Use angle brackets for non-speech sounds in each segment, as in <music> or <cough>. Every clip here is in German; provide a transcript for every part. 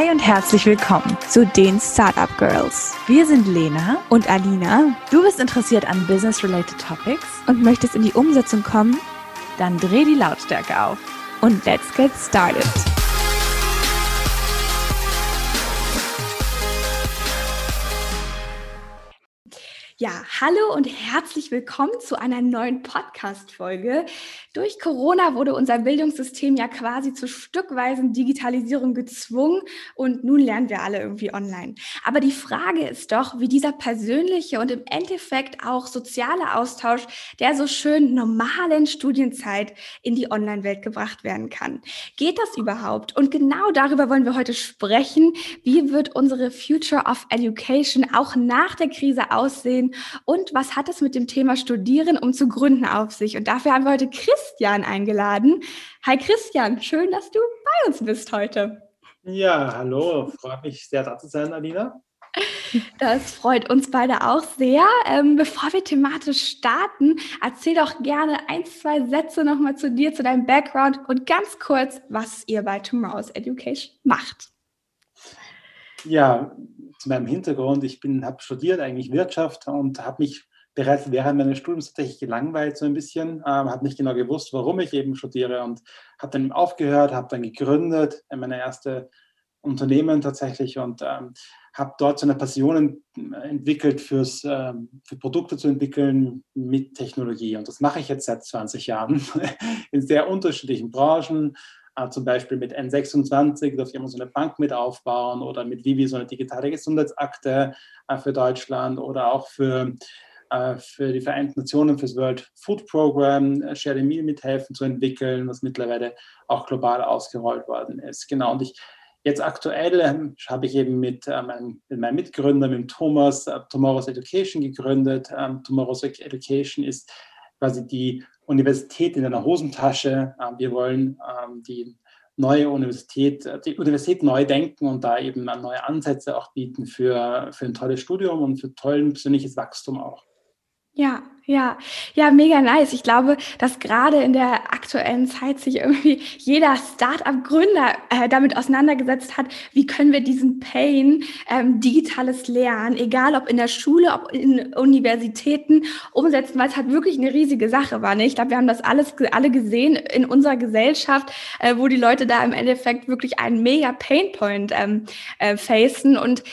Hi und herzlich willkommen zu den Startup Girls. Wir sind Lena und Alina. Du bist interessiert an Business-related Topics und möchtest in die Umsetzung kommen? Dann dreh die Lautstärke auf und let's get started. Ja, hallo und herzlich willkommen zu einer neuen Podcast-Folge. Durch Corona wurde unser Bildungssystem ja quasi zur stückweisen Digitalisierung gezwungen und nun lernen wir alle irgendwie online. Aber die Frage ist doch, wie dieser persönliche und im Endeffekt auch soziale Austausch der so schön normalen Studienzeit in die Online-Welt gebracht werden kann. Geht das überhaupt? Und genau darüber wollen wir heute sprechen. Wie wird unsere Future of Education auch nach der Krise aussehen? und was hat es mit dem Thema Studieren um zu gründen auf sich? Und dafür haben wir heute Christian eingeladen. Hi Christian, schön, dass du bei uns bist heute. Ja, hallo, freut mich sehr da zu sein, Alina. Das freut uns beide auch sehr. Ähm, bevor wir thematisch starten, erzähl doch gerne ein, zwei Sätze nochmal zu dir, zu deinem Background und ganz kurz, was ihr bei Tomorrow's Education macht. Ja, zu meinem Hintergrund. Ich habe studiert eigentlich Wirtschaft und habe mich bereits während meines Studiums tatsächlich gelangweilt so ein bisschen, ähm, habe nicht genau gewusst, warum ich eben studiere und habe dann aufgehört, habe dann gegründet, meine erste Unternehmen tatsächlich und ähm, habe dort so eine Passion entwickelt, fürs, ähm, für Produkte zu entwickeln mit Technologie. Und das mache ich jetzt seit 20 Jahren <laughs> in sehr unterschiedlichen Branchen, äh, zum Beispiel mit N26 darf jemand so eine Bank mit aufbauen oder mit Vivi so eine digitale Gesundheitsakte äh, für Deutschland oder auch für, für die Vereinten Nationen, für das World Food Program, äh, Share the Meal mithelfen zu entwickeln, was mittlerweile auch global ausgerollt worden ist. Genau, und ich Jetzt aktuell ähm, habe ich eben mit, äh, meinem, mit meinem Mitgründer, mit Thomas, äh, Tomorrow's Education gegründet. Ähm, Tomorrow's Education ist quasi die Universität in einer Hosentasche. Ähm, wir wollen die neue Universität, äh, die Universität neu denken und da eben neue Ansätze auch bieten für, für ein tolles Studium und für tolles persönliches Wachstum auch. Ja, ja, ja, mega nice. Ich glaube, dass gerade in der aktuellen Zeit sich irgendwie jeder Startup-Gründer äh, damit auseinandergesetzt hat, wie können wir diesen Pain, ähm, digitales Lernen, egal ob in der Schule, ob in Universitäten, umsetzen, weil es halt wirklich eine riesige Sache war. Ne? Ich glaube, wir haben das alles alle gesehen in unserer Gesellschaft, äh, wo die Leute da im Endeffekt wirklich einen mega Painpoint ähm, äh, facen. Und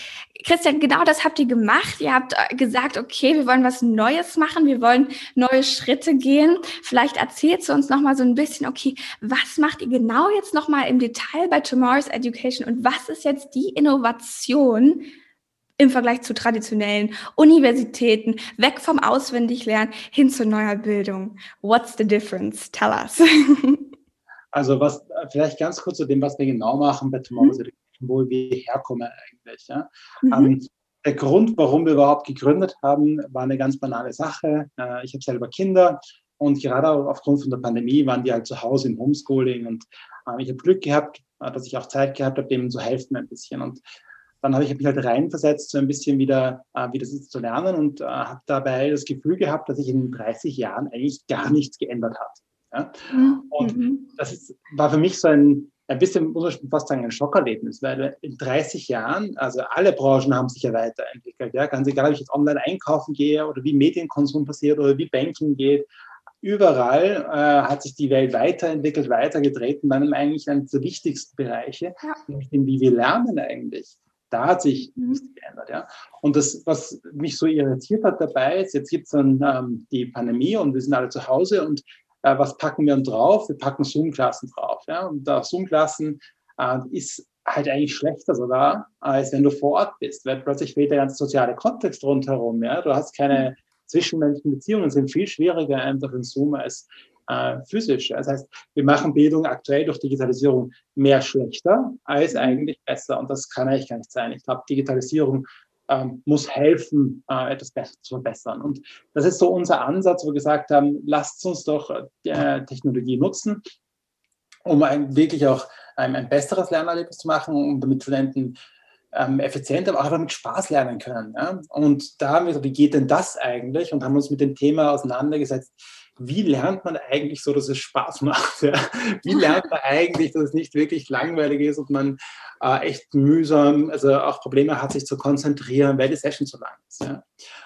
Christian, genau das habt ihr gemacht. Ihr habt äh, gesagt, okay, wir wollen was Neues machen, wir wollen neue Schritte gehen. Vielleicht erzählst du uns noch mal so ein bisschen, okay, was macht ihr genau jetzt noch mal im Detail bei Tomorrow's Education und was ist jetzt die Innovation im Vergleich zu traditionellen Universitäten, weg vom Auswendiglernen hin zu neuer Bildung? What's the difference? Tell us. <laughs> Also was vielleicht ganz kurz zu dem, was wir genau machen bei Tomorrow's mhm. Education wo wir herkommen eigentlich. Ja. Mhm. Ähm, der Grund, warum wir überhaupt gegründet haben, war eine ganz banale Sache. Äh, ich habe selber Kinder und gerade aufgrund von der Pandemie waren die halt zu Hause im Homeschooling und äh, ich habe Glück gehabt, äh, dass ich auch Zeit gehabt habe, denen zu helfen ein bisschen. Und dann habe ich mich halt reinversetzt, so ein bisschen wieder, äh, wie das ist zu lernen und äh, habe dabei das Gefühl gehabt, dass sich in 30 Jahren eigentlich gar nichts geändert hat. Ja? Mhm. Und mhm. das ist, war für mich so ein, ein bisschen, muss ich fast sagen, ein Schockerlebnis, weil in 30 Jahren, also alle Branchen haben sich ja weiterentwickelt. Ja? Ganz egal, ob ich jetzt online einkaufen gehe oder wie Medienkonsum passiert oder wie Banking geht. Überall äh, hat sich die Welt weiterentwickelt, weitergetreten, dann eigentlich eines der wichtigsten Bereiche, ja. nämlich dem, wie wir lernen eigentlich. Da hat sich mhm. nichts geändert. Ja? Und das, was mich so irritiert hat dabei, ist, jetzt gibt es dann ähm, die Pandemie und wir sind alle zu Hause und äh, was packen wir drauf? Wir packen Zoom-Klassen drauf. Ja? Und da Zoom-Klassen äh, ist halt eigentlich schlechter sogar, als wenn du vor Ort bist, weil plötzlich fehlt der ganze soziale Kontext rundherum. Ja? Du hast keine zwischenmenschlichen Beziehungen, sind viel schwieriger einfach in Zoom als äh, physisch. Das heißt, wir machen Bildung aktuell durch Digitalisierung mehr schlechter als mhm. eigentlich besser. Und das kann eigentlich gar nicht sein. Ich glaube, Digitalisierung ähm, muss helfen, äh, etwas besser zu verbessern. Und das ist so unser Ansatz, wo wir gesagt haben, lasst uns doch äh, Technologie nutzen, um ein, wirklich auch ein, ein besseres Lernerlebnis zu machen, um damit Studenten ähm, effizienter, aber auch einfach mit Spaß lernen können. Ja? Und da haben wir gesagt, wie geht denn das eigentlich? Und haben uns mit dem Thema auseinandergesetzt, wie lernt man eigentlich so, dass es Spaß <laughs> macht? Ja? Wie lernt man eigentlich, dass es nicht wirklich langweilig ist und man äh, echt mühsam, also auch Probleme hat, sich zu konzentrieren, weil die Session zu lang ist. Ja?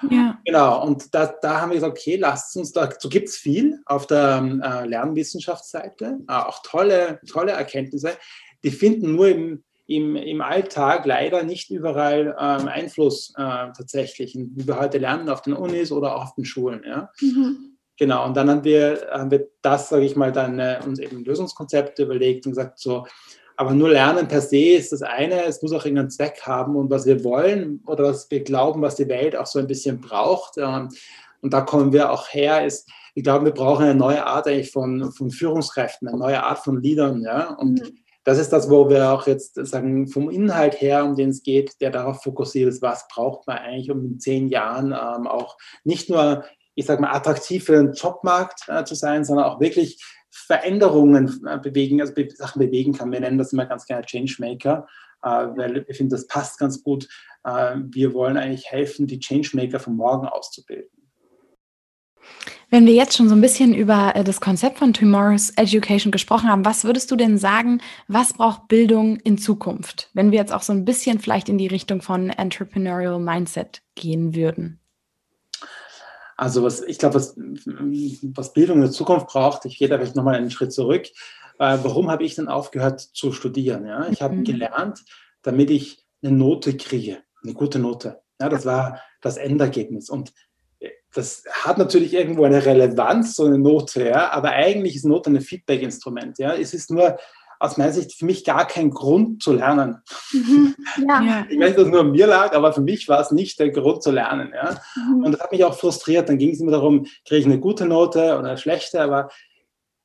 ja. Genau, und da, da haben wir gesagt, okay, lasst uns, dazu gibt es viel auf der äh, Lernwissenschaftsseite, äh, auch tolle, tolle Erkenntnisse, die finden nur im, im, im Alltag leider nicht überall ähm, Einfluss äh, tatsächlich, wie wir heute lernen auf den Unis oder auch auf den Schulen. Ja? Mhm. Genau, und dann haben wir, haben wir das, sage ich mal, dann äh, uns eben Lösungskonzepte überlegt und gesagt, so, aber nur Lernen per se ist das eine, es muss auch irgendeinen Zweck haben und was wir wollen oder was wir glauben, was die Welt auch so ein bisschen braucht. Ähm, und da kommen wir auch her, ist, ich glaube, wir brauchen eine neue Art eigentlich von, von Führungskräften, eine neue Art von Leadern. Ja? Und mhm. das ist das, wo wir auch jetzt sagen, vom Inhalt her, um den es geht, der darauf fokussiert ist, was braucht man eigentlich, um in zehn Jahren ähm, auch nicht nur ich sage mal, attraktiv für den Jobmarkt äh, zu sein, sondern auch wirklich Veränderungen äh, bewegen, also be Sachen bewegen kann. Wir nennen das immer ganz gerne Changemaker, äh, weil wir finden, das passt ganz gut. Äh, wir wollen eigentlich helfen, die Changemaker von morgen auszubilden. Wenn wir jetzt schon so ein bisschen über äh, das Konzept von Tomorrow's Education gesprochen haben, was würdest du denn sagen, was braucht Bildung in Zukunft, wenn wir jetzt auch so ein bisschen vielleicht in die Richtung von Entrepreneurial Mindset gehen würden? Also was, ich glaube, was, was Bildung in der Zukunft braucht, ich gehe da vielleicht nochmal einen Schritt zurück. Äh, warum habe ich denn aufgehört zu studieren? Ja? Ich habe mhm. gelernt, damit ich eine Note kriege, eine gute Note. Ja, das war das Endergebnis. Und äh, das hat natürlich irgendwo eine Relevanz, so eine Note, ja, aber eigentlich ist Note ein Feedback-Instrument. Ja. Es ist nur aus meiner Sicht für mich gar kein Grund zu lernen. Mhm, ja. Ich weiß, dass es nur an mir lag, aber für mich war es nicht der Grund zu lernen. Ja? Mhm. Und das hat mich auch frustriert. Dann ging es immer darum, kriege ich eine gute Note oder eine schlechte, aber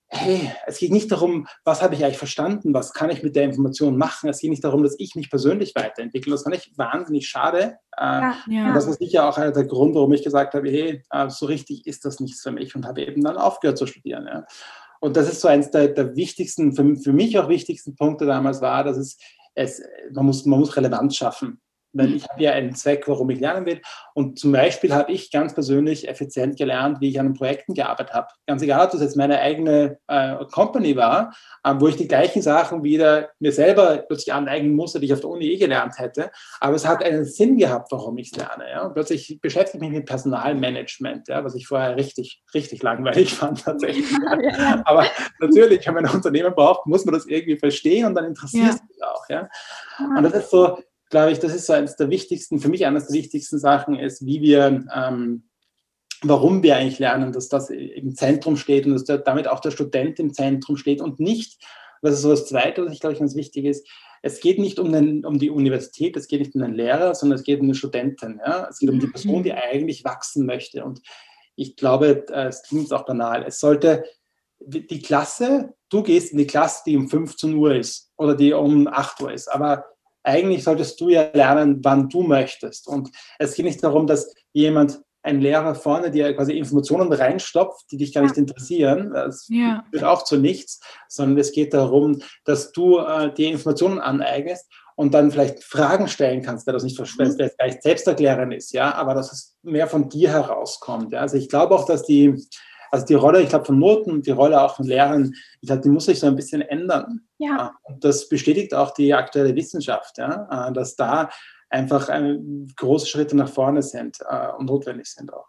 hey, es geht nicht darum, was habe ich eigentlich verstanden, was kann ich mit der Information machen. Es geht nicht darum, dass ich mich persönlich weiterentwickle. Das fand ich wahnsinnig schade. Äh, ja, ja. Und das war sicher auch einer der Gründe, warum ich gesagt habe, hey, äh, so richtig ist das nichts für mich und habe eben dann aufgehört zu studieren. Ja. Und das ist so eins der, der wichtigsten, für, für, mich auch wichtigsten Punkte damals war, dass es, es man, muss, man muss Relevanz schaffen weil ich habe ja einen Zweck, warum ich lernen will. Und zum Beispiel habe ich ganz persönlich effizient gelernt, wie ich an Projekten gearbeitet habe. Ganz egal, ob das jetzt meine eigene äh, Company war, äh, wo ich die gleichen Sachen wieder mir selber plötzlich aneignen musste, die ich auf der Uni eh gelernt hätte. Aber es hat einen Sinn gehabt, warum ich es lerne. Ja? Und plötzlich beschäftige ich mich mit Personalmanagement, ja? was ich vorher richtig, richtig langweilig <laughs> fand tatsächlich. Ja. Aber natürlich, wenn man ein Unternehmen braucht, muss man das irgendwie verstehen und dann interessiert es mich auch. Ja? Und das ist so, glaube ich, das ist so eines der wichtigsten, für mich eines der wichtigsten Sachen ist, wie wir, ähm, warum wir eigentlich lernen, dass das im Zentrum steht und dass der, damit auch der Student im Zentrum steht und nicht, das ist so das Zweite, was ich glaube ich ganz wichtig ist, es geht nicht um, den, um die Universität, es geht nicht um den Lehrer, sondern es geht um den Studenten. Ja? Es geht um die Person, die eigentlich wachsen möchte. Und ich glaube, äh, es klingt auch banal. Es sollte die Klasse, du gehst in die Klasse, die um 15 Uhr ist oder die um 8 Uhr ist, aber eigentlich solltest du ja lernen, wann du möchtest. Und es geht nicht darum, dass jemand, ein Lehrer vorne dir quasi Informationen reinstopft, die dich gar nicht interessieren. Das ja. führt auch zu nichts, sondern es geht darum, dass du äh, die Informationen aneignest und dann vielleicht Fragen stellen kannst, weil das nicht mhm. vielleicht selbsterklärend ist, ja, aber dass es mehr von dir herauskommt. Ja? Also ich glaube auch, dass die also die Rolle, ich glaube, von Noten und die Rolle auch von Lehrern, ich glaube, die muss sich so ein bisschen ändern. Ja. Und das bestätigt auch die aktuelle Wissenschaft, ja, äh, dass da einfach äh, große Schritte nach vorne sind äh, und notwendig sind auch.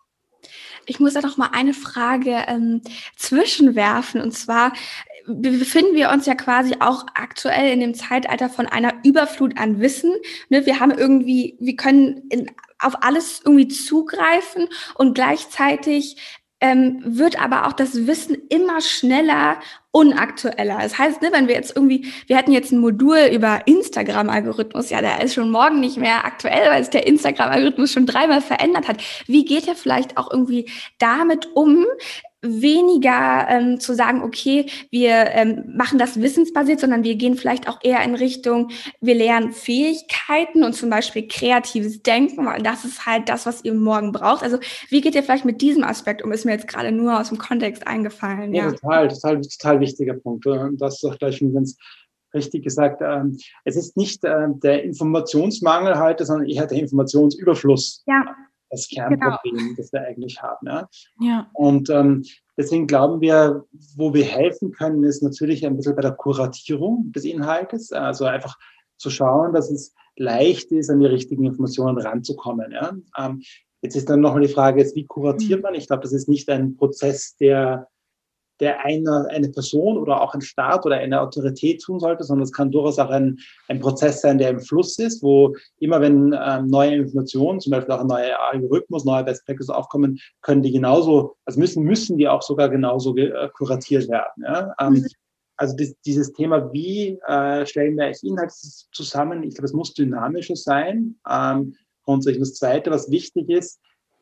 Ich muss da noch mal eine Frage ähm, zwischenwerfen und zwar befinden wir uns ja quasi auch aktuell in dem Zeitalter von einer Überflut an Wissen. Ne, wir haben irgendwie, wir können in, auf alles irgendwie zugreifen und gleichzeitig ähm, wird aber auch das Wissen immer schneller unaktueller. Das heißt, ne, wenn wir jetzt irgendwie, wir hätten jetzt ein Modul über Instagram-Algorithmus, ja, der ist schon morgen nicht mehr aktuell, weil es der Instagram-Algorithmus schon dreimal verändert hat. Wie geht er vielleicht auch irgendwie damit um, weniger ähm, zu sagen, okay, wir ähm, machen das wissensbasiert, sondern wir gehen vielleicht auch eher in Richtung, wir lernen Fähigkeiten und zum Beispiel kreatives Denken, weil das ist halt das, was ihr morgen braucht. Also wie geht ihr vielleicht mit diesem Aspekt um? Ist mir jetzt gerade nur aus dem Kontext eingefallen. Ja, ja. total, total, total wichtiger Punkt. Und das ist doch gleich schon ganz richtig gesagt. Ähm, es ist nicht äh, der Informationsmangel heute, sondern eher der Informationsüberfluss. Ja das Kernproblem, genau. das wir eigentlich haben. Ja? ja. Und ähm, deswegen glauben wir, wo wir helfen können, ist natürlich ein bisschen bei der Kuratierung des Inhaltes. Also einfach zu schauen, dass es leicht ist, an die richtigen Informationen ranzukommen. Ja? Ähm, jetzt ist dann nochmal die Frage, jetzt, wie kuratiert mhm. man? Ich glaube, das ist nicht ein Prozess, der der eine, eine Person oder auch ein Staat oder eine Autorität tun sollte, sondern es kann durchaus auch ein, ein Prozess sein, der im Fluss ist, wo immer wenn ähm, neue Informationen, zum Beispiel auch ein neuer Algorithmus, neue Best Practices aufkommen, können die genauso, also müssen, müssen die auch sogar genauso äh, kuratiert werden. Ja? Ähm, mhm. Also das, dieses Thema, wie äh, stellen wir eigentlich Inhalte zusammen, ich glaube, es muss dynamischer sein. Ähm, grundsätzlich. Und das Zweite, was wichtig ist,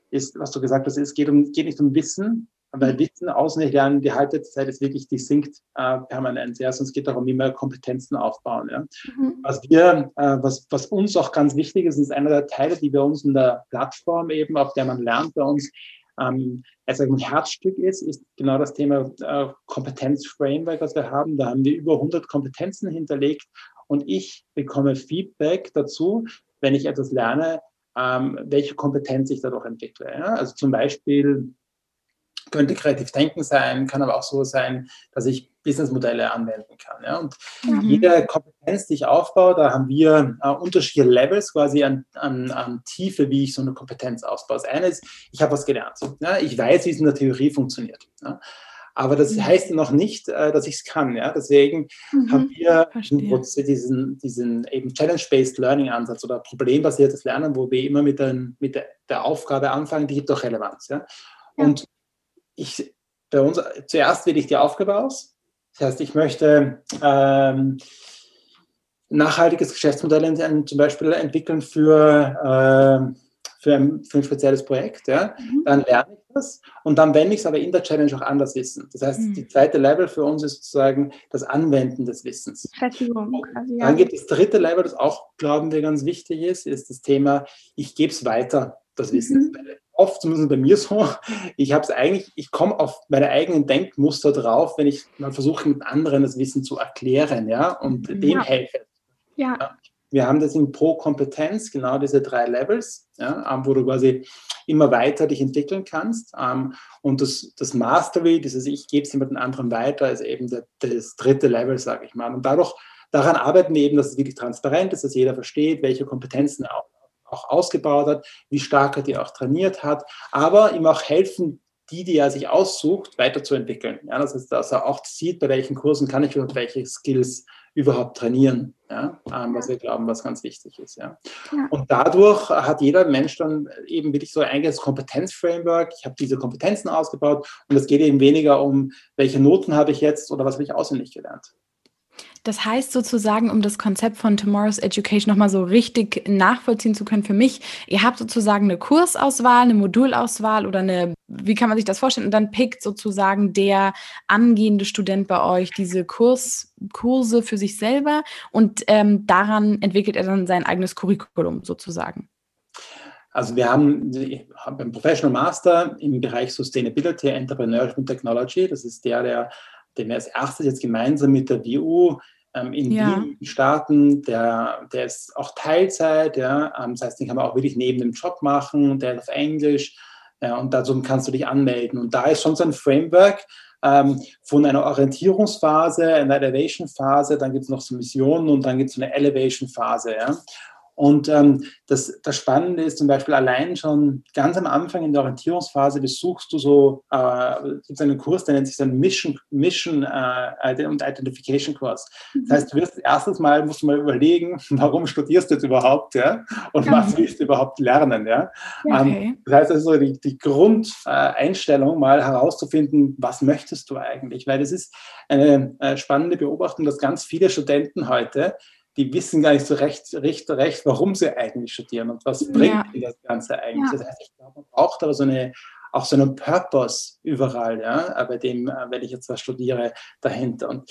ist, was du gesagt hast, es geht, um, geht nicht um Wissen, weil Wissen auswendig lernen, die Haltezeit ist wirklich, die sinkt äh, permanent. Ja, sonst geht es darum, wie wir Kompetenzen aufbauen. Ja. Mhm. Was wir, äh, was, was uns auch ganz wichtig ist, ist einer der Teile, die bei uns in der Plattform eben, auf der man lernt, bei uns ähm, also ein Herzstück ist, ist genau das Thema äh, Kompetenzframework, was wir haben. Da haben wir über 100 Kompetenzen hinterlegt und ich bekomme Feedback dazu, wenn ich etwas lerne, ähm, welche Kompetenz ich dadurch entwickle. Ja? Also zum Beispiel könnte kreativ denken sein, kann aber auch so sein, dass ich Businessmodelle anwenden kann. Ja? Und mhm. jede Kompetenz, die ich aufbaue, da haben wir äh, unterschiedliche Levels quasi an, an, an, Tiefe, wie ich so eine Kompetenz ausbaue. Das eine ist, ich habe was gelernt. Ja? Ich weiß, wie es in der Theorie funktioniert. Ja? Aber das mhm. heißt noch nicht, äh, dass ich es kann. Ja? Deswegen mhm, haben wir diesen, diesen eben Challenge-Based Learning-Ansatz oder problembasiertes Lernen, wo wir immer mit, den, mit der, der Aufgabe anfangen, die gibt doch Relevanz. Ja? Und ich, bei uns, zuerst wähle ich die Aufgabe aus. Das heißt, ich möchte ähm, nachhaltiges Geschäftsmodell zum Beispiel entwickeln für, äh, für, ein, für ein spezielles Projekt. Ja? Mhm. Dann lerne ich das und dann wende ich es aber in der Challenge auch anders wissen. Das heißt, mhm. die zweite Level für uns ist sozusagen das Anwenden des Wissens. Quasi. Ja. Dann gibt es das dritte Level, das auch, glauben wir, ganz wichtig ist, ist das Thema, ich gebe es weiter, das Wissen. Mhm oft, zumindest bei mir so, ich habe es eigentlich, ich komme auf meine eigenen Denkmuster drauf, wenn ich mal versuche, mit anderen das Wissen zu erklären, ja, und mhm. dem helfe. Ja. ja. Wir haben das in Pro-Kompetenz, genau diese drei Levels, ja, wo du quasi immer weiter dich entwickeln kannst. Ähm, und das, das Mastery, dieses Ich gebe es jemandem anderen weiter, ist eben das dritte Level, sage ich mal. Und dadurch, daran arbeiten wir eben, dass es wirklich transparent ist, dass jeder versteht, welche Kompetenzen auch auch ausgebaut hat, wie stark er die auch trainiert hat, aber ihm auch helfen, die, die er sich aussucht, weiterzuentwickeln. Ja, das heißt, dass er auch sieht, bei welchen Kursen kann ich überhaupt welche Skills überhaupt trainieren, ja, ähm, was wir glauben, was ganz wichtig ist. Ja. ja. Und dadurch hat jeder Mensch dann eben wirklich so ein eigenes Kompetenzframework. Ich habe diese Kompetenzen ausgebaut und es geht eben weniger um, welche Noten habe ich jetzt oder was habe ich auswendig gelernt. Das heißt sozusagen, um das Konzept von Tomorrow's Education nochmal so richtig nachvollziehen zu können für mich, ihr habt sozusagen eine Kursauswahl, eine Modulauswahl oder eine, wie kann man sich das vorstellen? Und dann pickt sozusagen der angehende Student bei euch diese Kurs, Kurse für sich selber und ähm, daran entwickelt er dann sein eigenes Curriculum sozusagen. Also wir haben einen Professional Master im Bereich Sustainability, Entrepreneurship und Technology. Das ist der, der den wir als erstes jetzt gemeinsam mit der WU in ja. Wien starten. Der, der ist auch Teilzeit, ja. Ähm, das heißt, den kann man auch wirklich neben dem Job machen, der ist auf Englisch. Ja, und dazu kannst du dich anmelden. Und da ist schon so ein Framework ähm, von einer Orientierungsphase, einer Elevation-Phase, dann gibt es noch so Missionen und dann gibt es so eine Elevation-Phase. Ja. Und ähm, das, das Spannende ist zum Beispiel allein schon ganz am Anfang in der Orientierungsphase besuchst du so äh, gibt einen Kurs, der nennt sich dann Mission, Mission äh, und Identification Kurs. Das heißt, du wirst erstes Mal musst du mal überlegen, <laughs> warum studierst du jetzt überhaupt, ja? Und okay. was willst du überhaupt lernen, ja? Ähm, okay. Ähm, das heißt also die, die Grundeinstellung mal herauszufinden, was möchtest du eigentlich? Weil das ist eine äh, spannende Beobachtung, dass ganz viele Studenten heute die wissen gar nicht so recht, recht, recht, warum sie eigentlich studieren und was bringt ja. ihnen das Ganze eigentlich. Ja. Das heißt, ich glaube, man braucht aber so eine, auch so einen Purpose überall, ja, bei dem, äh, wenn ich jetzt was studiere, dahinter. Und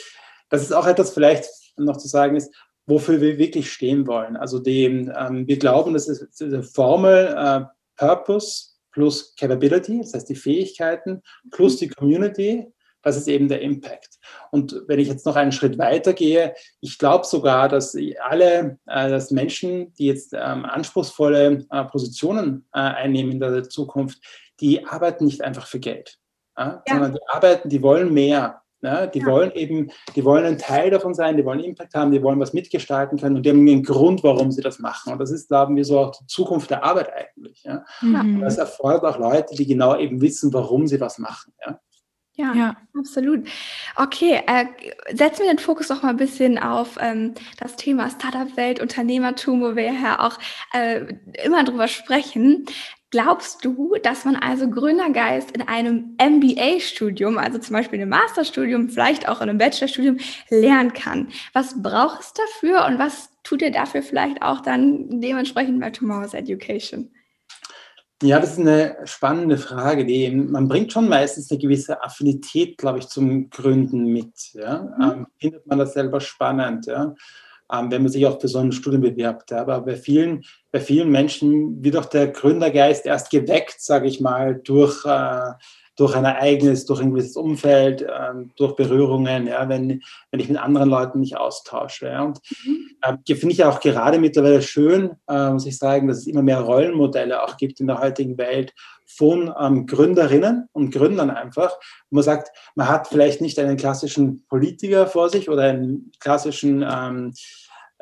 das ist auch etwas vielleicht noch zu sagen ist, wofür wir wirklich stehen wollen. Also dem, ähm, wir glauben, dass es diese Formel äh, Purpose plus Capability, das heißt die Fähigkeiten, plus die Community, Das ist eben der Impact. Und wenn ich jetzt noch einen Schritt weiter gehe, ich glaube sogar, dass alle, äh, dass Menschen, die jetzt ähm, anspruchsvolle äh, Positionen äh, einnehmen in der Zukunft, die arbeiten nicht einfach für Geld, ja. sondern die arbeiten, die wollen mehr. Ja, die ja. wollen eben, die wollen ein Teil davon sein, die wollen Impact haben, die wollen was mitgestalten können und die haben einen Grund, warum sie das machen. Und das ist, glauben wir, so auch die Zukunft der Arbeit eigentlich. Ja. Mhm. Das erfordert auch Leute, die genau eben wissen, warum sie was machen. Ja. Ja, ja, absolut. Okay, äh, setzen wir den Fokus noch mal ein bisschen auf ähm, das Thema Startup-Welt, Unternehmertum, wo wir ja auch äh, immer drüber sprechen. Glaubst du, dass man also Gründergeist in einem MBA-Studium, also zum Beispiel in einem Masterstudium, vielleicht auch in einem Bachelorstudium, lernen kann? Was braucht es dafür und was tut ihr dafür vielleicht auch dann dementsprechend bei Tomorrow's Education? Ja, das ist eine spannende Frage. Die, man bringt schon meistens eine gewisse Affinität, glaube ich, zum Gründen mit. Ja? Mhm. Ähm, findet man das selber spannend, ja? ähm, wenn man sich auch für so ein Studium bewirbt. Ja? Aber bei vielen, bei vielen Menschen wird auch der Gründergeist erst geweckt, sage ich mal, durch äh, durch ein Ereignis, durch ein gewisses Umfeld, ähm, durch Berührungen, ja, wenn, wenn ich mit anderen Leuten mich austausche. Ja. Und mhm. äh, finde ich auch gerade mittlerweile schön, äh, muss ich sagen, dass es immer mehr Rollenmodelle auch gibt in der heutigen Welt von ähm, Gründerinnen und Gründern einfach, wo man sagt, man hat vielleicht nicht einen klassischen Politiker vor sich oder einen klassischen ähm,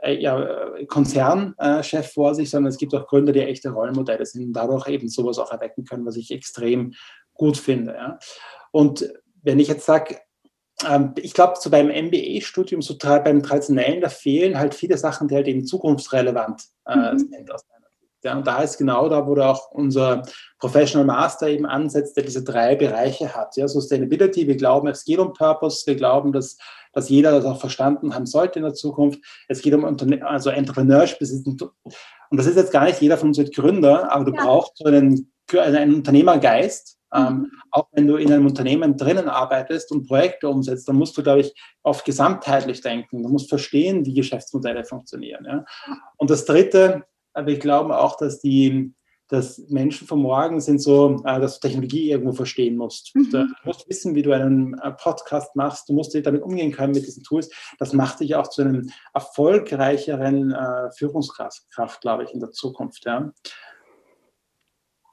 äh, ja, Konzernchef vor sich, sondern es gibt auch Gründer, die echte Rollenmodelle sind und dadurch eben sowas auch erwecken können, was ich extrem gut finde. Ja. Und wenn ich jetzt sage, ähm, ich glaube, so beim MBA-Studium, so beim traditionellen, da fehlen halt viele Sachen, die halt eben zukunftsrelevant äh, mhm. sind aus meiner Sicht. Ja, und da ist genau da, wo da auch unser Professional Master eben ansetzt, der diese drei Bereiche hat. Ja, Sustainability, wir glauben, es geht um Purpose, wir glauben, dass, dass jeder das auch verstanden haben sollte in der Zukunft. Es geht um Unterne also Entrepreneurship. Und das ist jetzt gar nicht jeder von uns wird Gründer, aber du ja. brauchst so einen, einen Unternehmergeist, ähm, mhm. auch wenn du in einem Unternehmen drinnen arbeitest und Projekte umsetzt, dann musst du, glaube ich, oft gesamtheitlich denken. Du musst verstehen, wie Geschäftsmodelle funktionieren. Ja? Und das Dritte, wir glauben auch, dass die dass Menschen von morgen sind so, äh, dass du Technologie irgendwo verstehen musst. Mhm. Du musst wissen, wie du einen äh, Podcast machst, du musst damit umgehen können mit diesen Tools. Das macht dich auch zu einem erfolgreicheren äh, Führungskraft, glaube ich, in der Zukunft. Ja.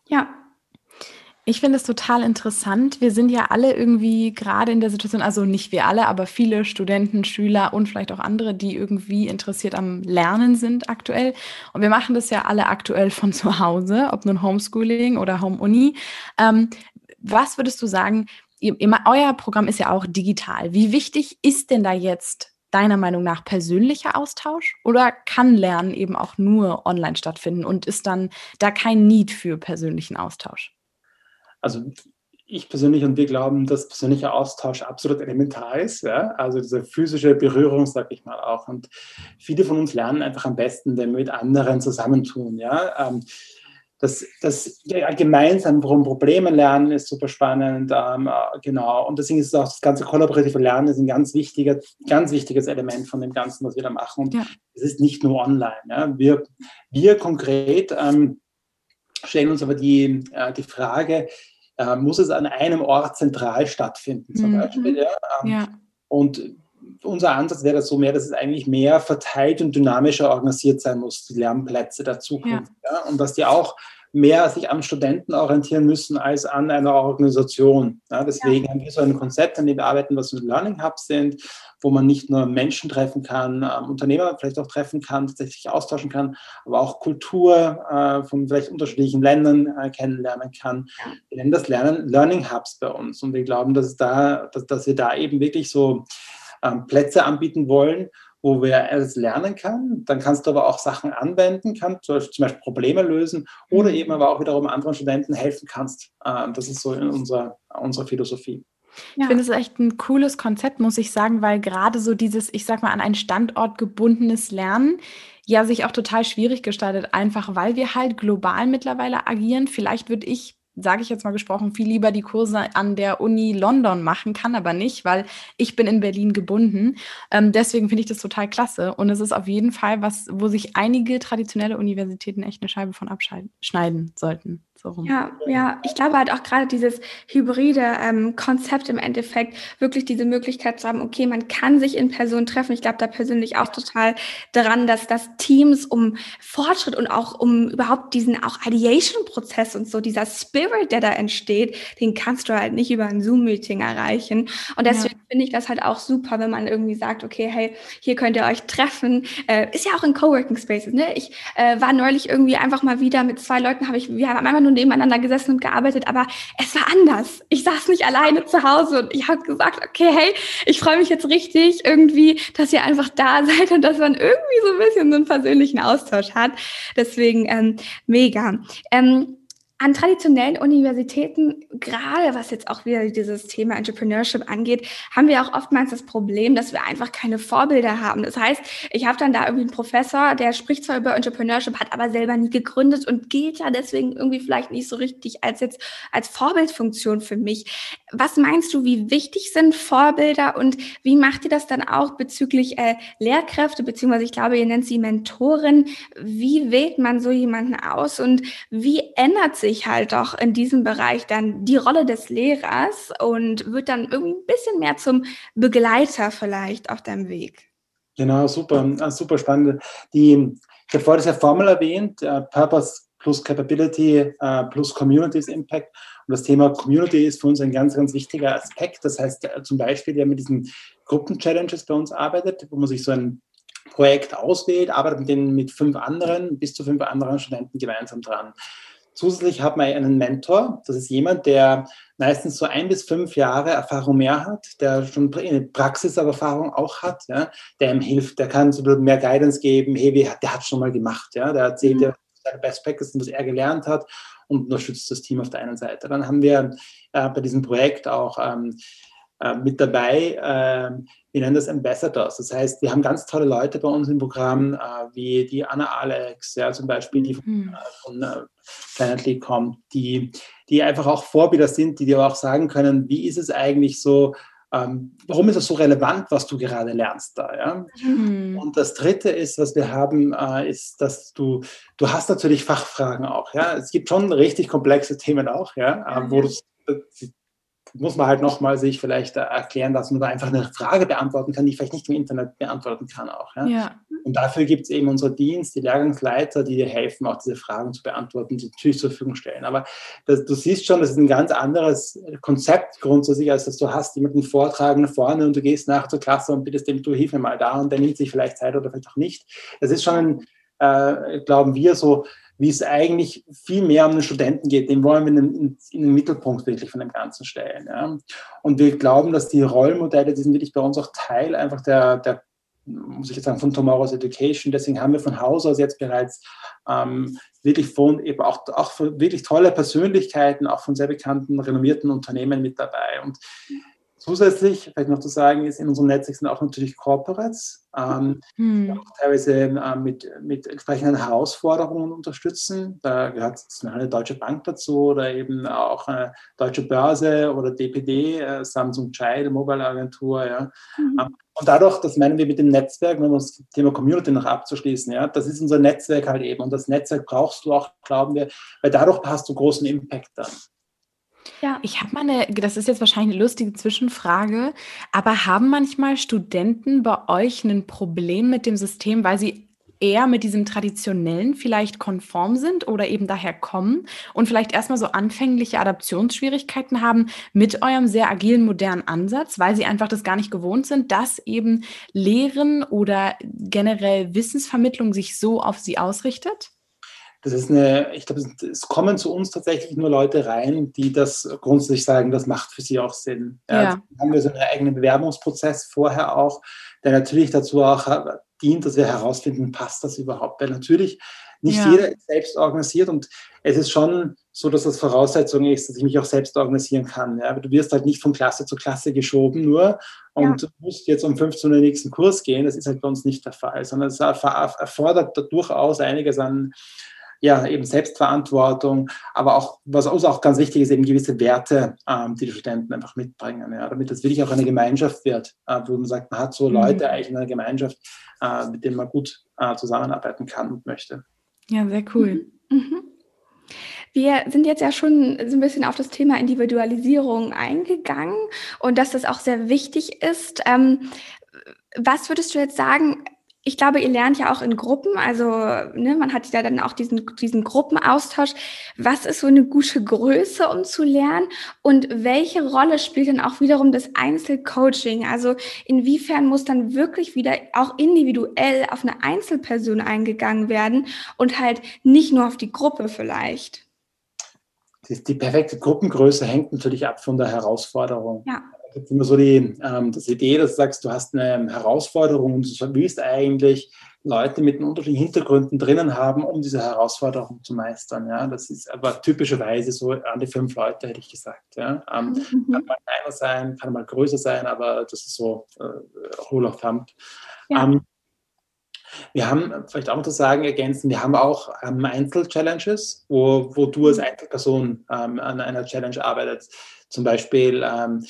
ja, ich finde es total interessant. Wir sind ja alle irgendwie gerade in der Situation, also nicht wir alle, aber viele Studenten, Schüler und vielleicht auch andere, die irgendwie interessiert am Lernen sind aktuell. Und wir machen das ja alle aktuell von <laughs> zu Hause, ob nun Homeschooling oder Home-Uni. Ähm, was würdest du sagen, ihr, euer Programm ist ja auch digital. Wie wichtig ist denn da jetzt deiner Meinung nach persönlicher Austausch oder kann Lernen eben auch nur online stattfinden und ist dann da kein Need für persönlichen Austausch? Also ich persönlich und wir glauben, dass persönlicher Austausch absolut elementar ist. Ja? Also diese physische Berührung, sage ich mal auch. Und viele von uns lernen einfach am besten, wenn wir mit anderen zusammentun. Ja? Ähm, das, das ja, gemeinsam warum Probleme lernen ist super spannend. Ähm, äh, genau. Und deswegen ist auch das ganze kollaborative Lernen ist ein ganz, wichtiger, ganz wichtiges Element von dem Ganzen, was wir da machen. Und ja. es ist nicht nur online. Ja? Wir, wir konkret ähm, stellen uns aber die, äh, die Frage, äh, muss es an einem Ort zentral stattfinden zum mhm. Beispiel. Ja? Ähm, ja. Und unser Ansatz wäre das so mehr, dass es eigentlich mehr verteilt und dynamischer organisiert sein muss, die Lernplätze der Zukunft. Ja. ja? Und dass die auch mehr sich an Studenten orientieren müssen als an einer Organisation. Ja, deswegen ja. haben wir so ein Konzept, an dem wir arbeiten, was so Learning Hubs sind, wo man nicht nur Menschen treffen kann, ähm, Unternehmer vielleicht auch treffen kann, tatsächlich austauschen kann, aber auch Kultur äh, von vielleicht unterschiedlichen Ländern äh, kennenlernen kann. Wir nennen das Lernen, Learning Hubs bei uns und wir glauben, dass, da, dass, dass wir da eben wirklich so ähm, Plätze anbieten wollen, wo wer es lernen kann. Dann kannst du aber auch Sachen anwenden, kannst zum Beispiel Probleme lösen oder mhm. eben aber auch wiederum anderen Studenten helfen kannst. Ähm, das ist so in unserer, unserer Philosophie. Ja. Ich finde es echt ein cooles Konzept, muss ich sagen, weil gerade so dieses, ich sag mal, an einen Standort gebundenes Lernen ja sich auch total schwierig gestaltet, einfach weil wir halt global mittlerweile agieren. Vielleicht würde ich sage ich jetzt mal gesprochen, viel lieber die Kurse an der Uni London machen, kann aber nicht, weil ich bin in Berlin gebunden. Ähm, deswegen finde ich das total klasse. Und es ist auf jeden Fall was, wo sich einige traditionelle Universitäten echt eine Scheibe von abschneiden sollten. So ja, ja, ich glaube halt auch gerade dieses hybride ähm, Konzept im Endeffekt, wirklich diese Möglichkeit zu haben, okay, man kann sich in Person treffen. Ich glaube da persönlich auch total daran, dass das Teams um Fortschritt und auch um überhaupt diesen auch Ideation-Prozess und so, dieser Spirit, der da entsteht, den kannst du halt nicht über ein Zoom-Meeting erreichen. Und deswegen ja. finde ich das halt auch super, wenn man irgendwie sagt, okay, hey, hier könnt ihr euch treffen. Äh, ist ja auch in Coworking Spaces, ne? Ich äh, war neulich irgendwie einfach mal wieder mit zwei Leuten, habe ich, wir haben einmal nur nebeneinander gesessen und gearbeitet, aber es war anders. Ich saß nicht alleine zu Hause und ich habe gesagt, okay, hey, ich freue mich jetzt richtig irgendwie, dass ihr einfach da <laughs> seid und dass man irgendwie so ein bisschen so einen persönlichen Austausch hat. Deswegen ähm, mega. Ähm, an traditionellen Universitäten, gerade was jetzt auch wieder dieses Thema Entrepreneurship angeht, haben wir auch oftmals das Problem, dass wir einfach keine Vorbilder haben. Das heißt, ich habe dann da irgendwie einen Professor, der spricht zwar über Entrepreneurship, hat aber selber nie gegründet und gilt ja deswegen irgendwie vielleicht nicht so richtig als jetzt als Vorbildfunktion für mich. Was meinst du, wie wichtig sind Vorbilder und wie macht ihr das dann auch bezüglich äh, Lehrkräfte, beziehungsweise ich glaube, ihr nennt sie Mentoren. Wie wählt man so jemanden aus und wie ändert sich sich halt doch in diesem Bereich dann die Rolle des Lehrers und wird dann irgendwie ein bisschen mehr zum Begleiter vielleicht auf deinem Weg. Genau, super, ah, super spannend. Die, ich habe vorhin diese Formel erwähnt, uh, Purpose plus Capability uh, plus Communities Impact. Und das Thema Community ist für uns ein ganz, ganz wichtiger Aspekt. Das heißt äh, zum Beispiel, der mit diesen Gruppen-Challenges bei uns arbeitet, wo man sich so ein Projekt auswählt, arbeitet mit, den, mit fünf anderen, bis zu fünf anderen Studenten gemeinsam dran. Zusätzlich hat man einen Mentor. Das ist jemand, der meistens so ein bis fünf Jahre Erfahrung mehr hat, der schon Praxiserfahrung auch hat, ja, der ihm hilft, der kann so mehr Guidance geben. Hey, der hat schon mal gemacht, ja, der erzählt mhm. dir seine Best Practices, was er gelernt hat und unterstützt das Team auf der einen Seite. Dann haben wir äh, bei diesem Projekt auch ähm, äh, mit dabei, äh, wir nennen das Ambassadors. Das heißt, wir haben ganz tolle Leute bei uns im Programm, äh, wie die Anna Alex, ja, zum Beispiel, die von, mhm. von äh, Planet League kommt, die, die einfach auch Vorbilder sind, die dir auch sagen können, wie ist es eigentlich so, ähm, warum ist es so relevant, was du gerade lernst da? Ja? Mhm. Und das Dritte ist, was wir haben, äh, ist, dass du, du hast natürlich Fachfragen auch. Ja? Es gibt schon richtig komplexe Themen auch, ja, äh, wo du muss man halt nochmal sich vielleicht erklären, dass man da einfach eine Frage beantworten kann, die ich vielleicht nicht im Internet beantworten kann auch. Ja? ja. Und dafür gibt es eben unsere Dienst, die Lehrgangsleiter, die dir helfen, auch diese Fragen zu beantworten, die natürlich zur Verfügung stellen. Aber das, du siehst schon, das ist ein ganz anderes Konzept grundsätzlich, als dass du hast jemanden Vortragen vorne und du gehst nachher zur Klasse und bittest dem, du hilf mir mal da und der nimmt sich vielleicht Zeit oder vielleicht auch nicht. Das ist schon, äh, glauben wir, so wie es eigentlich viel mehr um den Studenten geht. Den wollen wir in den, in den Mittelpunkt wirklich von dem Ganzen stellen. Ja. Und wir glauben, dass die Rollenmodelle, die sind wirklich bei uns auch Teil einfach der, der muss ich jetzt sagen, von Tomorrow's Education. Deswegen haben wir von Haus aus jetzt bereits ähm, wirklich von eben auch, auch wirklich tolle Persönlichkeiten, auch von sehr bekannten, renommierten Unternehmen mit dabei. Und Zusätzlich, vielleicht noch zu sagen, ist in unserem Netzwerk sind auch natürlich Corporates, ähm, hm. auch teilweise äh, mit, mit entsprechenden Herausforderungen unterstützen. Da gehört eine Deutsche Bank dazu oder eben auch eine Deutsche Börse oder DPD, äh, Samsung Child, Mobile Agentur. Ja. Mhm. Ähm, und dadurch, das meinen wir mit dem Netzwerk, wir das Thema Community noch abzuschließen, ja, das ist unser Netzwerk halt eben. Und das Netzwerk brauchst du auch, glauben wir, weil dadurch hast du großen Impact dann. Ja. Ich habe mal eine, das ist jetzt wahrscheinlich eine lustige Zwischenfrage, aber haben manchmal Studenten bei euch ein Problem mit dem System, weil sie eher mit diesem traditionellen vielleicht konform sind oder eben daher kommen und vielleicht erstmal so anfängliche Adaptionsschwierigkeiten haben mit eurem sehr agilen, modernen Ansatz, weil sie einfach das gar nicht gewohnt sind, dass eben Lehren oder generell Wissensvermittlung sich so auf sie ausrichtet? Das ist eine, ich glaube, es kommen zu uns tatsächlich nur Leute rein, die das grundsätzlich sagen, das macht für sie auch Sinn. Ja, ja. Also haben wir so einen eigenen Bewerbungsprozess vorher auch, der natürlich dazu auch dient, dass wir herausfinden, passt das überhaupt? Weil natürlich nicht ja. jeder ist selbst organisiert und es ist schon so, dass das Voraussetzung ist, dass ich mich auch selbst organisieren kann. Ja? Aber du wirst halt nicht von Klasse zu Klasse geschoben nur und ja. musst jetzt um 15 Uhr den nächsten Kurs gehen. Das ist halt bei uns nicht der Fall, sondern es erfordert durchaus einiges an ja, eben Selbstverantwortung, aber auch, was uns auch ganz wichtig ist, eben gewisse Werte, ähm, die die Studenten einfach mitbringen, ja, damit das wirklich auch eine Gemeinschaft wird, äh, wo man sagt, man hat so mhm. Leute mhm. eigentlich in einer Gemeinschaft, äh, mit denen man gut äh, zusammenarbeiten kann und möchte. Ja, sehr cool. Mhm. mhm. Wir sind jetzt ja schon so ein bisschen auf das Thema Individualisierung eingegangen und dass das auch sehr wichtig ist. Ähm, was würdest du jetzt sagen, ich glaube, ihr lernt ja auch in Gruppen, also ne, man hat ja dann auch diesen, diesen Gruppenaustausch. Was ist so eine gute Größe, um zu lernen? Und welche Rolle spielt dann auch wiederum das Einzelcoaching? Also inwiefern muss dann wirklich wieder auch individuell auf eine Einzelperson eingegangen werden und halt nicht nur auf die Gruppe vielleicht? Die perfekte Gruppengröße hängt natürlich ab von der Herausforderung. Ja gibt immer so die ähm, das Idee, dass du sagst, du hast eine Herausforderung und du willst eigentlich Leute mit unterschiedlichen Hintergründen drinnen haben, um diese Herausforderung zu meistern. Ja, das ist aber typischerweise so an die fünf Leute, hätte ich gesagt. Ja, ähm, mhm. Kann mal kleiner sein, kann mal größer sein, aber das ist so äh, Rule of Thumb. Ja. Ähm, wir haben, vielleicht auch noch zu sagen, ergänzen, wir haben auch ähm, Einzel-Challenges, wo, wo du als mhm. Einzelperson ähm, an einer Challenge arbeitest. Zum Beispiel ähm,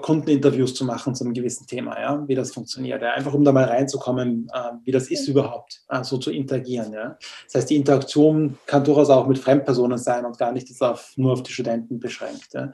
Kundeninterviews zu machen zu einem gewissen Thema, ja, wie das funktioniert. Ja. Einfach um da mal reinzukommen, äh, wie das ist überhaupt, äh, so zu interagieren. Ja. Das heißt, die Interaktion kann durchaus auch mit Fremdpersonen sein und gar nicht auf, nur auf die Studenten beschränkt. Ja.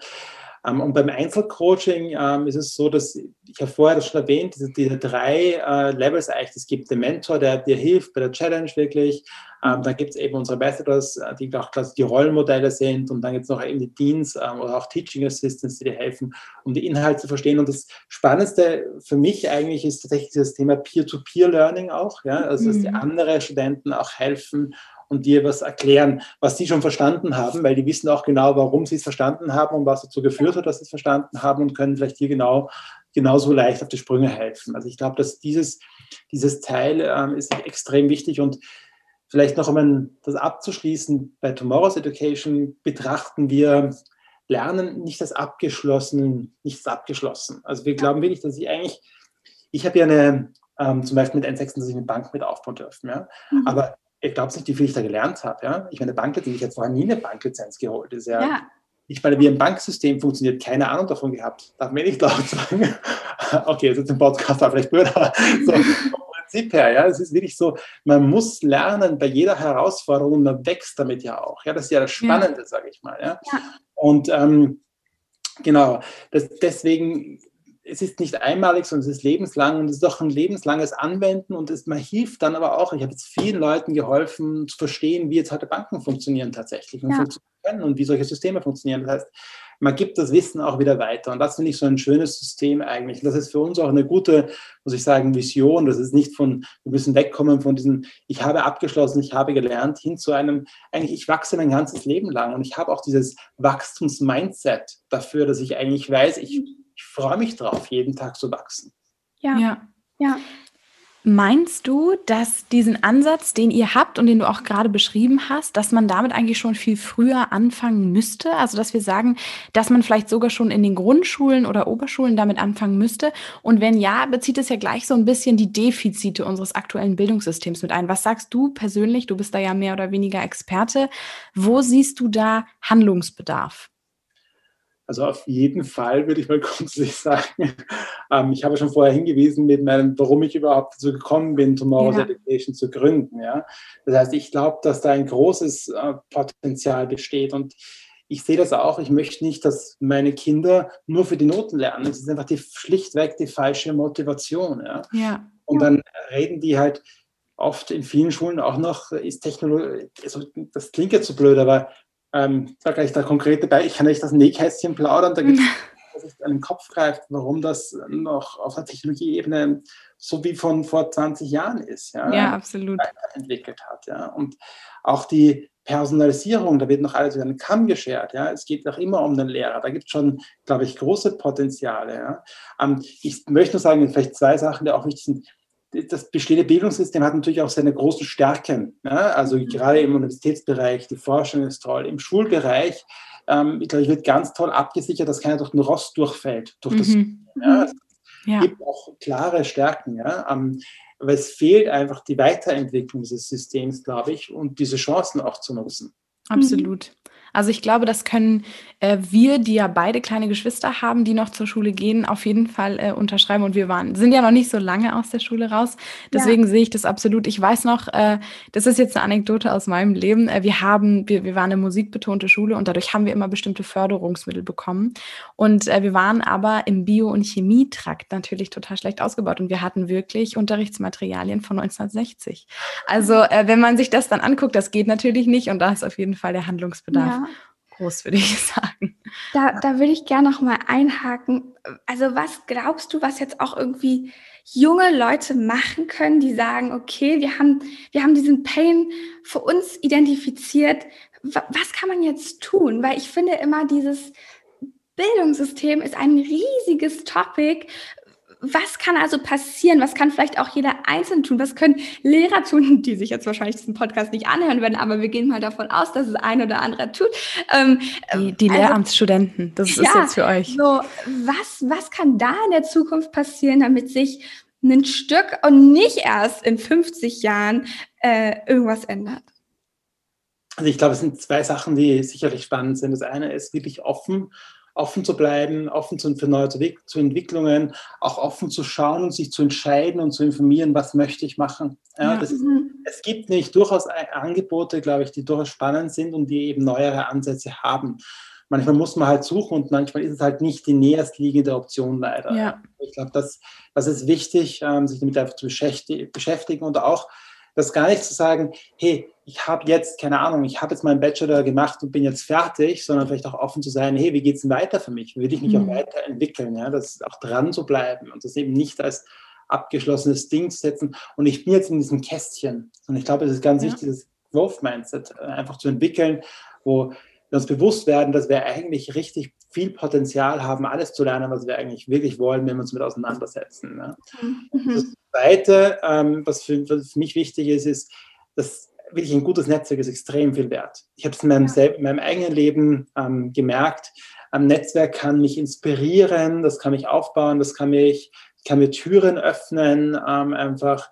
Ähm, und beim Einzelcoaching ähm, ist es so, dass ich habe vorher das schon erwähnt, diese, diese drei äh, Levels eigentlich. Es gibt den Mentor, der dir hilft bei der Challenge wirklich. Ähm, dann gibt es eben unsere Ambassadors, äh, die auch quasi die Rollenmodelle sind. Und dann gibt es noch eben die Deans ähm, oder auch Teaching Assistants, die dir helfen, um die Inhalte zu verstehen. Und das Spannendste für mich eigentlich ist tatsächlich das Thema Peer-to-Peer-Learning auch. Ja? Also, dass die mhm. anderen Studenten auch helfen und dir was erklären, was sie schon verstanden haben, weil die wissen auch genau, warum sie es verstanden haben und was dazu geführt hat, dass sie es verstanden haben und können vielleicht dir genau genauso leicht auf die Sprünge helfen. Also ich glaube, dass dieses, dieses Teil ähm, ist extrem wichtig und vielleicht noch, um das abzuschließen, bei Tomorrow's Education betrachten wir Lernen nicht als abgeschlossen, nichts abgeschlossen. Also wir glauben wirklich, dass ich eigentlich, ich habe ja eine, ähm, zum Beispiel mit N26 eine Bank mit aufbauen dürfen, ja. Mhm. Aber ich glaube nicht, wie viel ich da gelernt habe. Ja? Ich meine, Banklizenz, ich habe vorher nie eine Banklizenz geholt. Das ist ja, ja. Ich meine, wie ein Banksystem funktioniert, keine Ahnung davon gehabt. Darf mir nicht laut sagen. <laughs> okay, jetzt ist ein Podcast, aber vielleicht blöd, aber <laughs> so vom Prinzip her, ja, es ist wirklich so, man muss lernen bei jeder Herausforderung, und man wächst damit ja auch. Ja, das ist ja das Spannende, ja. sage ich mal. Ja. ja. Und ähm, genau, das, deswegen es ist nicht einmalig, sondern es ist lebenslang und es ist auch ein lebenslanges Anwenden und es, man hilft dann aber auch, ich habe jetzt vielen Leuten geholfen zu verstehen, wie jetzt heute Banken funktionieren tatsächlich und ja. funktionieren können und wie solche Systeme funktionieren. Das heißt, man gibt das Wissen auch wieder weiter und das finde ich so ein schönes System eigentlich. das ist für uns auch eine gute, muss ich sagen, Vision. Das ist nicht von, wir müssen wegkommen von diesem, ich habe abgeschlossen, ich habe gelernt, hin zu einem, eigentlich, ich wachse mein ganzes Leben lang und ich habe auch dieses Wachstumsmindset dafür, dass ich eigentlich weiß, ich ich freue mich drauf, jeden Tag zu wachsen. Ja. ja. ja. Meinst du, dass diesen Ansatz, den ihr habt und den du auch gerade beschrieben hast, dass man damit eigentlich schon viel früher anfangen müsste? Also, dass wir sagen, dass man vielleicht sogar schon in den Grundschulen oder Oberschulen damit anfangen müsste? Und wenn ja, bezieht es ja gleich so ein bisschen die Defizite unseres aktuellen Bildungssystems mit ein. Was sagst du persönlich? Du bist da ja mehr oder weniger Experte. Wo siehst du da Handlungsbedarf? Also auf jeden Fall würde ich mal <laughs> grundsätzlich sagen, ähm, ich habe schon vorher hingewiesen mit meinem, warum ich überhaupt dazu gekommen bin, Tomorrow's ja. Education zu gründen. Ja? Das heißt, ich glaube, dass da ein großes äh, Potenzial besteht und ich sehe das auch. Ich möchte nicht, dass meine Kinder nur für die Noten lernen. Das ist einfach die, schlichtweg die falsche Motivation. Ja? ja. Und dann reden die halt oft in vielen Schulen auch noch, ist Technologie, also das klingt jetzt so blöd, aber ähm, da gleich der konkrete Beispiel, ich kann nicht das Nähkästchen plaudern, da gibt <laughs> es, an den Kopf greift, warum das noch auf der Technologieebene so wie von vor 20 Jahren ist. Ja, ja absolut. Entwickelt hat. Ja. Und auch die Personalisierung, da wird noch alles über den Kamm geschert. Ja. Es geht auch immer um den Lehrer. Da gibt es schon, glaube ich, große Potenziale. Ja. Ähm, ich möchte nur sagen, vielleicht zwei Sachen, die auch wichtig sind das bestehende Bildungssystem hat natürlich auch seine großen Stärken. Ja? Also mhm. gerade im Universitätsbereich, die Forschung ist toll. Im Schulbereich, ähm, ich glaube, wird ganz toll abgesichert, dass keiner durch den Rost durchfällt. Durch das, mhm. ja? Es ja. gibt auch klare Stärken. Ja? Ähm, aber es fehlt einfach die Weiterentwicklung dieses Systems, glaube ich, und diese Chancen auch zu nutzen. Absolut. Also ich glaube, das können äh, wir, die ja beide kleine Geschwister haben, die noch zur Schule gehen, auf jeden Fall äh, unterschreiben. Und wir waren, sind ja noch nicht so lange aus der Schule raus. Deswegen ja. sehe ich das absolut. Ich weiß noch, äh, das ist jetzt eine Anekdote aus meinem Leben. Äh, wir haben, wir, wir waren eine musikbetonte Schule und dadurch haben wir immer bestimmte Förderungsmittel bekommen. Und äh, wir waren aber im Bio- und Chemietrakt natürlich total schlecht ausgebaut. Und wir hatten wirklich Unterrichtsmaterialien von 1960. Also äh, wenn man sich das dann anguckt, das geht natürlich nicht. Und da ist auf jeden Fall der Handlungsbedarf. Ja groß, würde ich <laughs> sagen. Da, da würde ich gerne noch mal einhaken. Also was glaubst du, was jetzt auch irgendwie junge Leute machen können, die sagen, okay, wir haben, wir haben diesen Pain für uns identifiziert. Was kann man jetzt tun? Weil ich finde immer dieses Bildungssystem ist ein riesiges Topic, was kann also passieren? Was kann vielleicht auch jeder Einzelne tun? Was können Lehrer tun, <laughs> die sich jetzt wahrscheinlich diesen Podcast nicht anhören werden, aber wir gehen mal davon aus, dass es ein oder andere tut. Ähm, die, die also, Lehramtsstudenten, das ist ja, jetzt für euch. So, was, was kann da in der Zukunft passieren, damit sich ein Stück und nicht erst in 50 Jahren äh, irgendwas ändert? Also ich glaube, es sind zwei Sachen, die sicherlich spannend sind. Das eine ist wirklich offen offen zu bleiben, offen zu, für neue zu Entwicklungen, auch offen zu schauen und sich zu entscheiden und zu informieren, was möchte ich machen. Ja, das, mhm. Es gibt nicht durchaus Angebote, glaube ich, die durchaus spannend sind und die eben neuere Ansätze haben. Manchmal muss man halt suchen und manchmal ist es halt nicht die näherstliegende Option leider. Ja. Ich glaube, das, das ist wichtig, ähm, sich damit einfach zu beschäftigen und auch das gar nicht zu sagen, hey, ich habe jetzt, keine Ahnung, ich habe jetzt meinen Bachelor gemacht und bin jetzt fertig, sondern vielleicht auch offen zu sein, hey, wie geht es denn weiter für mich? Will ich mich mhm. auch weiterentwickeln? Ja? Das auch dran zu bleiben und das eben nicht als abgeschlossenes Ding zu setzen. Und ich bin jetzt in diesem Kästchen. Und ich glaube, es ist ganz ja. wichtig, das Growth-Mindset äh, einfach zu entwickeln, wo wir uns bewusst werden, dass wir eigentlich richtig viel Potenzial haben, alles zu lernen, was wir eigentlich wirklich wollen, wenn wir uns mit auseinandersetzen. Ne? Mhm. Das Zweite, ähm, was, für, was, für, mich wichtig ist, ist, dass wirklich ein gutes Netzwerk ist extrem viel wert. Ich habe es in, ja. in, meinem eigenen Leben ähm, gemerkt. Ein Netzwerk kann mich inspirieren, das kann mich aufbauen, das kann mich, kann mir Türen öffnen, ähm, einfach.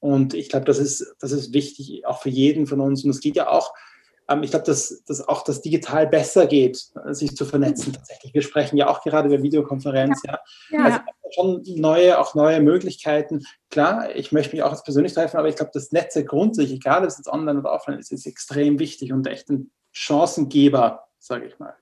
Und ich glaube, das ist, das ist wichtig, auch für jeden von uns. Und es geht ja auch ich glaube, dass, dass auch das digital besser geht, sich zu vernetzen tatsächlich. Wir sprechen ja auch gerade über Videokonferenz, ja. ja. ja. Also schon neue, auch neue Möglichkeiten. Klar, ich möchte mich auch als persönlich treffen, aber ich glaube, das Netz grundsätzlich, egal ob es jetzt online oder offline ist, ist extrem wichtig und echt ein Chancengeber, sage ich mal.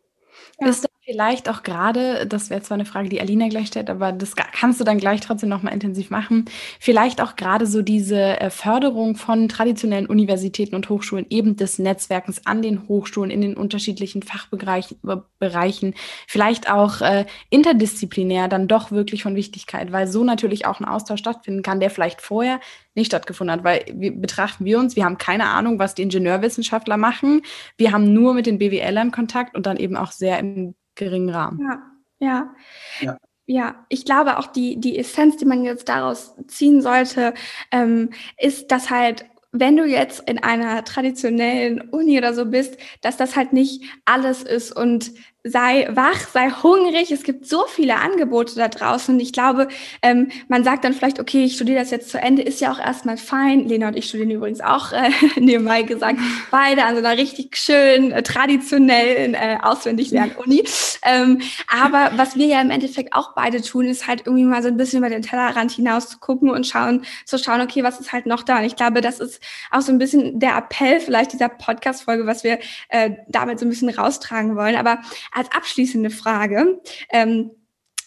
Ja. Ist Vielleicht auch gerade, das wäre zwar eine Frage, die Alina gleich stellt, aber das kannst du dann gleich trotzdem nochmal intensiv machen. Vielleicht auch gerade so diese äh, Förderung von traditionellen Universitäten und Hochschulen, eben des Netzwerkens an den Hochschulen in den unterschiedlichen Fachbereichen, vielleicht auch äh, interdisziplinär dann doch wirklich von Wichtigkeit, weil so natürlich auch ein Austausch stattfinden kann, der vielleicht vorher nicht stattgefunden hat, weil wir betrachten wir uns, wir haben keine Ahnung, was die Ingenieurwissenschaftler machen. Wir haben nur mit den BWLern Kontakt und dann eben auch sehr im geringen Rahmen. Ja, ja. ja. Ja, ich glaube auch die, die Essenz, die man jetzt daraus ziehen sollte, ähm, ist, dass halt wenn du jetzt in einer traditionellen Uni oder so bist, dass das halt nicht alles ist und sei wach, sei hungrig. Es gibt so viele Angebote da draußen. Und ich glaube, ähm, man sagt dann vielleicht, okay, ich studiere das jetzt zu Ende, ist ja auch erstmal fein. Lena und ich studieren übrigens auch äh, <laughs> nebenbei gesagt, beide an so einer richtig schönen, äh, traditionellen, äh, auswendig lernen Uni. Ähm, aber was wir ja im Endeffekt auch beide tun, ist halt irgendwie mal so ein bisschen über den Tellerrand hinaus zu gucken und schauen, zu schauen, okay, was ist halt noch da? Und ich glaube, das ist auch so ein bisschen der Appell vielleicht dieser Podcast-Folge, was wir äh, damit so ein bisschen raustragen wollen. Aber als abschließende Frage, ähm,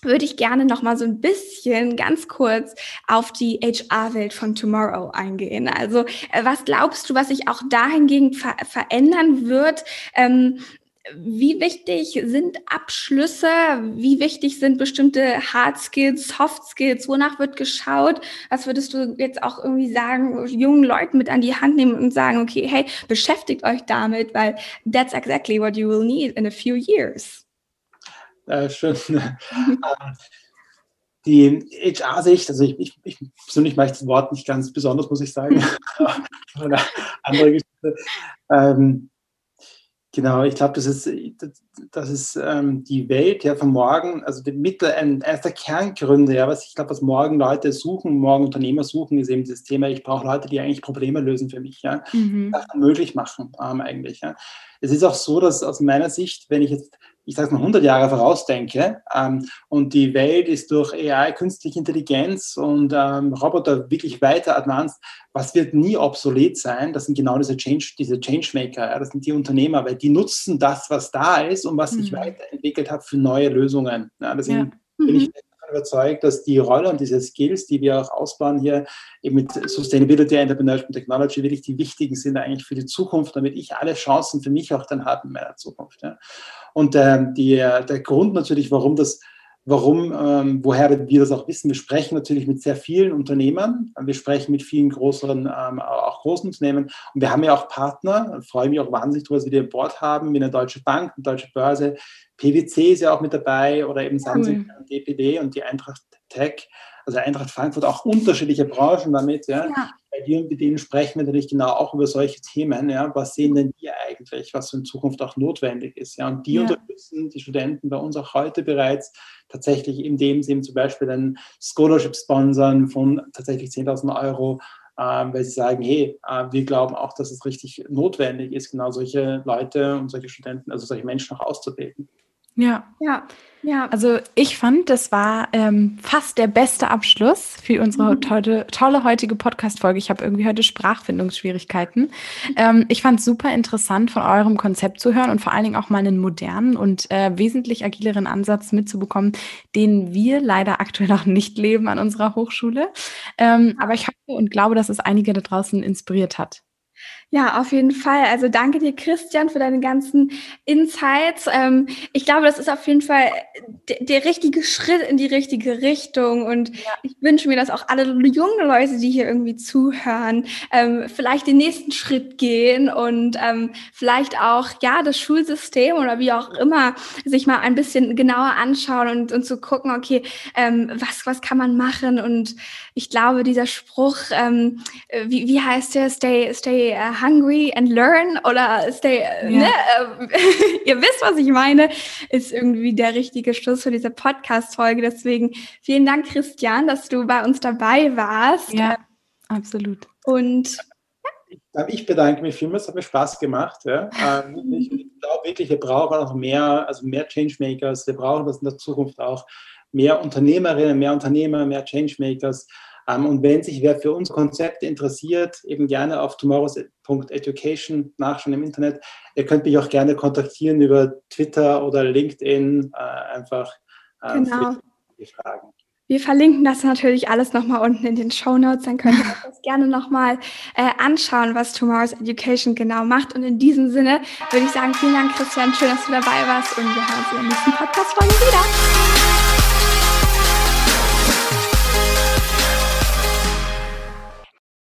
würde ich gerne noch mal so ein bisschen ganz kurz auf die HR-Welt von Tomorrow eingehen. Also äh, was glaubst du, was sich auch dahingegen ver verändern wird? Ähm, wie wichtig sind Abschlüsse? Wie wichtig sind bestimmte Hard Skills, Soft Skills? Wonach wird geschaut? Was würdest du jetzt auch irgendwie sagen, jungen Leuten mit an die Hand nehmen und sagen, okay, hey, beschäftigt euch damit, weil that's exactly what you will need in a few years. Äh, schön. <laughs> Ähm, die HR-Sicht, also ich, ich, ich persönlich mache das Wort nicht ganz besonders, muss ich sagen. <laughs> <laughs> Eine andere Geschichte. Ähm, Genau, ich glaube, das ist, das ist ähm, die Welt ja von morgen, also die Mittel, ein, eines der Kerngründe, ja, was ich glaube, was morgen Leute suchen, morgen Unternehmer suchen, ist eben das Thema, ich brauche Leute, die eigentlich Probleme lösen für mich, ja, mhm. Möglich machen ähm, eigentlich. Ja. Es ist auch so, dass aus meiner Sicht, wenn ich jetzt ich sage mal, 100 Jahre vorausdenke ähm, und die Welt ist durch AI, künstliche Intelligenz und ähm, Roboter wirklich weiter advanced, was wird nie obsolet sein? Das sind genau diese Change, diese Changemaker, ja, das sind die Unternehmer, weil die nutzen das, was da ist und was mhm. sich weiterentwickelt hat für neue Lösungen. Ja, deswegen ja. bin ich mhm. Überzeugt, dass die Rolle und diese Skills, die wir auch ausbauen hier eben mit Sustainability, Entrepreneurship und Technology, wirklich die wichtigen sind eigentlich für die Zukunft, damit ich alle Chancen für mich auch dann habe in meiner Zukunft. Ja. Und ähm, die, der Grund natürlich, warum das warum, ähm, woher wir das auch wissen. Wir sprechen natürlich mit sehr vielen Unternehmern, wir sprechen mit vielen größeren, ähm, auch großen Unternehmen. Und wir haben ja auch Partner, ich freue mich auch wahnsinnig darüber, dass wir die an Bord haben, wie eine Deutsche Bank, eine Deutsche Börse, PwC ist ja auch mit dabei oder eben Samsung, cool. DPD und die Eintracht Tech also Eintracht Frankfurt auch unterschiedliche Branchen damit, ja. ja. Bei dir und mit denen sprechen wir natürlich genau auch über solche Themen, ja. Was sehen denn die eigentlich, was in Zukunft auch notwendig ist, ja. Und die ja. unterstützen die Studenten bei uns auch heute bereits tatsächlich, indem sie eben zum Beispiel ein Scholarship sponsern von tatsächlich 10.000 Euro, ähm, weil sie sagen, hey, äh, wir glauben auch, dass es richtig notwendig ist, genau solche Leute und solche Studenten, also solche Menschen auch auszubilden. Ja. Ja. Ja. Also ich fand, das war ähm, fast der beste Abschluss für unsere mhm. tolle, tolle heutige Podcast-Folge. Ich habe irgendwie heute Sprachfindungsschwierigkeiten. Ähm, ich fand es super interessant, von eurem Konzept zu hören und vor allen Dingen auch mal einen modernen und äh, wesentlich agileren Ansatz mitzubekommen, den wir leider aktuell noch nicht leben an unserer Hochschule. Ähm, aber ich hoffe und glaube, dass es einige da draußen inspiriert hat. Ja, auf jeden Fall. Also danke dir, Christian, für deine ganzen Insights. Ähm, ich glaube, das ist auf jeden Fall der richtige Schritt in die richtige Richtung. Und ja. ich wünsche mir, dass auch alle jungen Leute, die hier irgendwie zuhören, ähm, vielleicht den nächsten Schritt gehen und ähm, vielleicht auch, ja, das Schulsystem oder wie auch immer sich mal ein bisschen genauer anschauen und, und zu gucken, okay, ähm, was, was kann man machen? Und ich glaube, dieser Spruch, ähm, wie, wie heißt der? Stay, stay uh, hungry and learn oder stay, ja. ne? <laughs> ihr wisst, was ich meine, ist irgendwie der richtige Schluss für diese Podcast-Folge. Deswegen vielen Dank, Christian, dass du bei uns dabei warst. Ja, absolut. Und ich bedanke mich vielmals, es hat mir Spaß gemacht. Ja. Ähm, ich glaube wirklich, wir brauchen noch mehr, also mehr Changemakers, wir brauchen das in der Zukunft auch, mehr Unternehmerinnen, mehr Unternehmer, mehr Changemakers. Ähm, und wenn sich wer für uns Konzepte interessiert, eben gerne auf tomorrows.education nachschauen im Internet. Ihr könnt mich auch gerne kontaktieren über Twitter oder LinkedIn, äh, einfach äh, genau. die Fragen. Wir verlinken das natürlich alles nochmal unten in den Show Notes. Dann könnt ihr euch <laughs> das gerne nochmal äh, anschauen, was Tomorrow's Education genau macht. Und in diesem Sinne würde ich sagen, vielen Dank, Christian. Schön, dass du dabei warst. Und wir hören uns in der nächsten Podcast-Folge wieder.